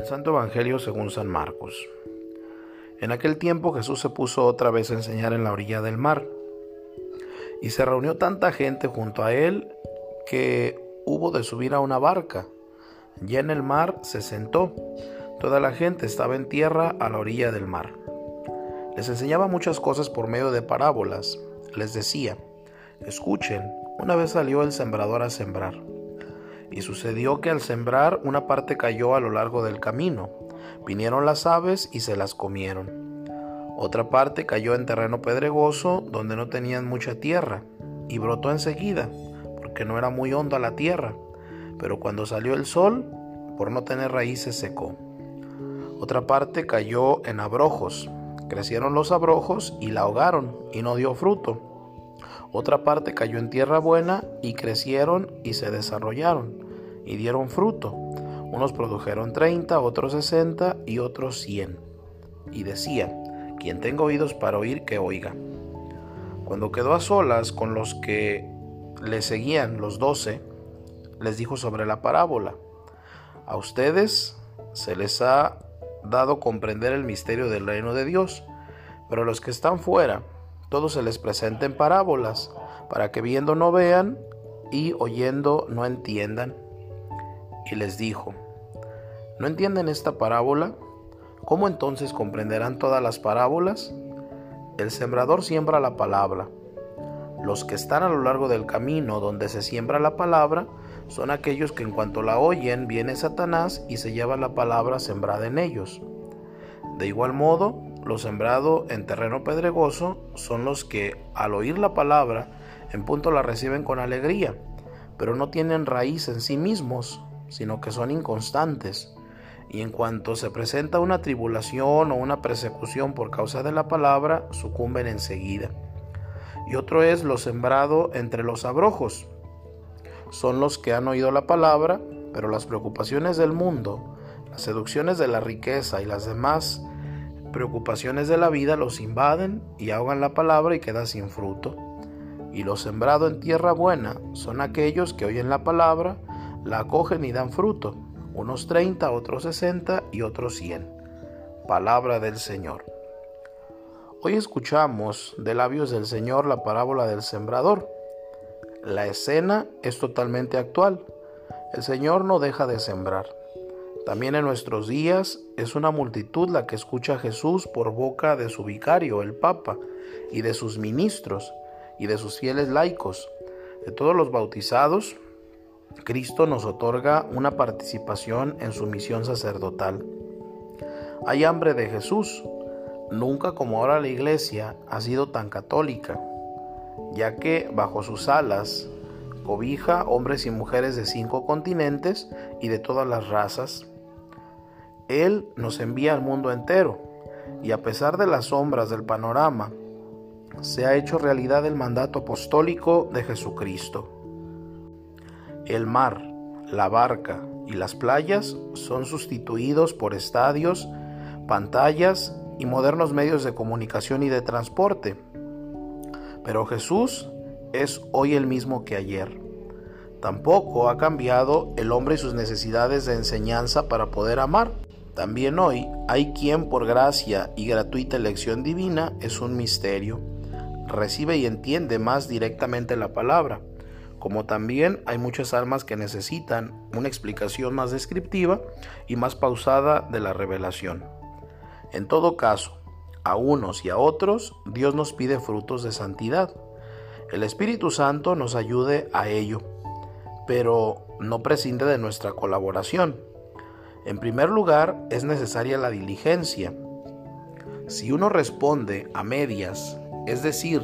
Del Santo Evangelio según San Marcos. En aquel tiempo Jesús se puso otra vez a enseñar en la orilla del mar. Y se reunió tanta gente junto a él que hubo de subir a una barca. Ya en el mar se sentó. Toda la gente estaba en tierra a la orilla del mar. Les enseñaba muchas cosas por medio de parábolas. Les decía, escuchen, una vez salió el sembrador a sembrar. Y sucedió que al sembrar una parte cayó a lo largo del camino. Vinieron las aves y se las comieron. Otra parte cayó en terreno pedregoso donde no tenían mucha tierra y brotó enseguida, porque no era muy honda la tierra. Pero cuando salió el sol, por no tener raíces secó. Otra parte cayó en abrojos. Crecieron los abrojos y la ahogaron y no dio fruto. Otra parte cayó en tierra buena y crecieron y se desarrollaron y dieron fruto. Unos produjeron treinta, otros sesenta y otros cien. Y decía, quien tenga oídos para oír, que oiga. Cuando quedó a solas con los que le seguían, los doce, les dijo sobre la parábola. A ustedes se les ha dado comprender el misterio del reino de Dios, pero a los que están fuera, todo se les presenta en parábolas, para que viendo no vean y oyendo no entiendan. Y les dijo, ¿no entienden esta parábola? ¿Cómo entonces comprenderán todas las parábolas? El sembrador siembra la palabra. Los que están a lo largo del camino donde se siembra la palabra son aquellos que en cuanto la oyen viene Satanás y se lleva la palabra sembrada en ellos. De igual modo, lo sembrado en terreno pedregoso son los que, al oír la palabra, en punto la reciben con alegría, pero no tienen raíz en sí mismos, sino que son inconstantes. Y en cuanto se presenta una tribulación o una persecución por causa de la palabra, sucumben enseguida. Y otro es lo sembrado entre los abrojos. Son los que han oído la palabra, pero las preocupaciones del mundo, las seducciones de la riqueza y las demás preocupaciones de la vida los invaden y ahogan la palabra y queda sin fruto. Y lo sembrado en tierra buena son aquellos que oyen la palabra, la acogen y dan fruto, unos treinta, otros sesenta y otros cien. Palabra del Señor. Hoy escuchamos de labios del Señor la parábola del sembrador. La escena es totalmente actual. El Señor no deja de sembrar. También en nuestros días es una multitud la que escucha a Jesús por boca de su vicario, el Papa, y de sus ministros, y de sus fieles laicos. De todos los bautizados, Cristo nos otorga una participación en su misión sacerdotal. Hay hambre de Jesús. Nunca como ahora la iglesia ha sido tan católica, ya que bajo sus alas cobija hombres y mujeres de cinco continentes y de todas las razas. Él nos envía al mundo entero y a pesar de las sombras del panorama, se ha hecho realidad el mandato apostólico de Jesucristo. El mar, la barca y las playas son sustituidos por estadios, pantallas y modernos medios de comunicación y de transporte. Pero Jesús es hoy el mismo que ayer. Tampoco ha cambiado el hombre y sus necesidades de enseñanza para poder amar. También hoy hay quien por gracia y gratuita elección divina es un misterio. Recibe y entiende más directamente la palabra, como también hay muchas almas que necesitan una explicación más descriptiva y más pausada de la revelación. En todo caso, a unos y a otros Dios nos pide frutos de santidad. El Espíritu Santo nos ayude a ello, pero no prescinde de nuestra colaboración. En primer lugar, es necesaria la diligencia. Si uno responde a medias, es decir,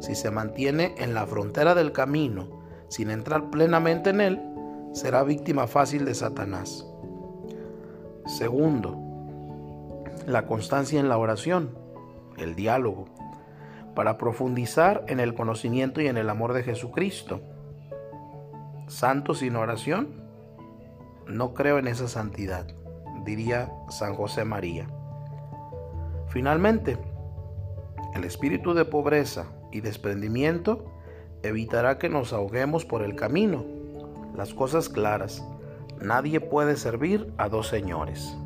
si se mantiene en la frontera del camino sin entrar plenamente en él, será víctima fácil de Satanás. Segundo, la constancia en la oración, el diálogo para profundizar en el conocimiento y en el amor de Jesucristo. Santo sin oración, no creo en esa santidad, diría San José María. Finalmente, el espíritu de pobreza y desprendimiento evitará que nos ahoguemos por el camino. Las cosas claras, nadie puede servir a dos señores.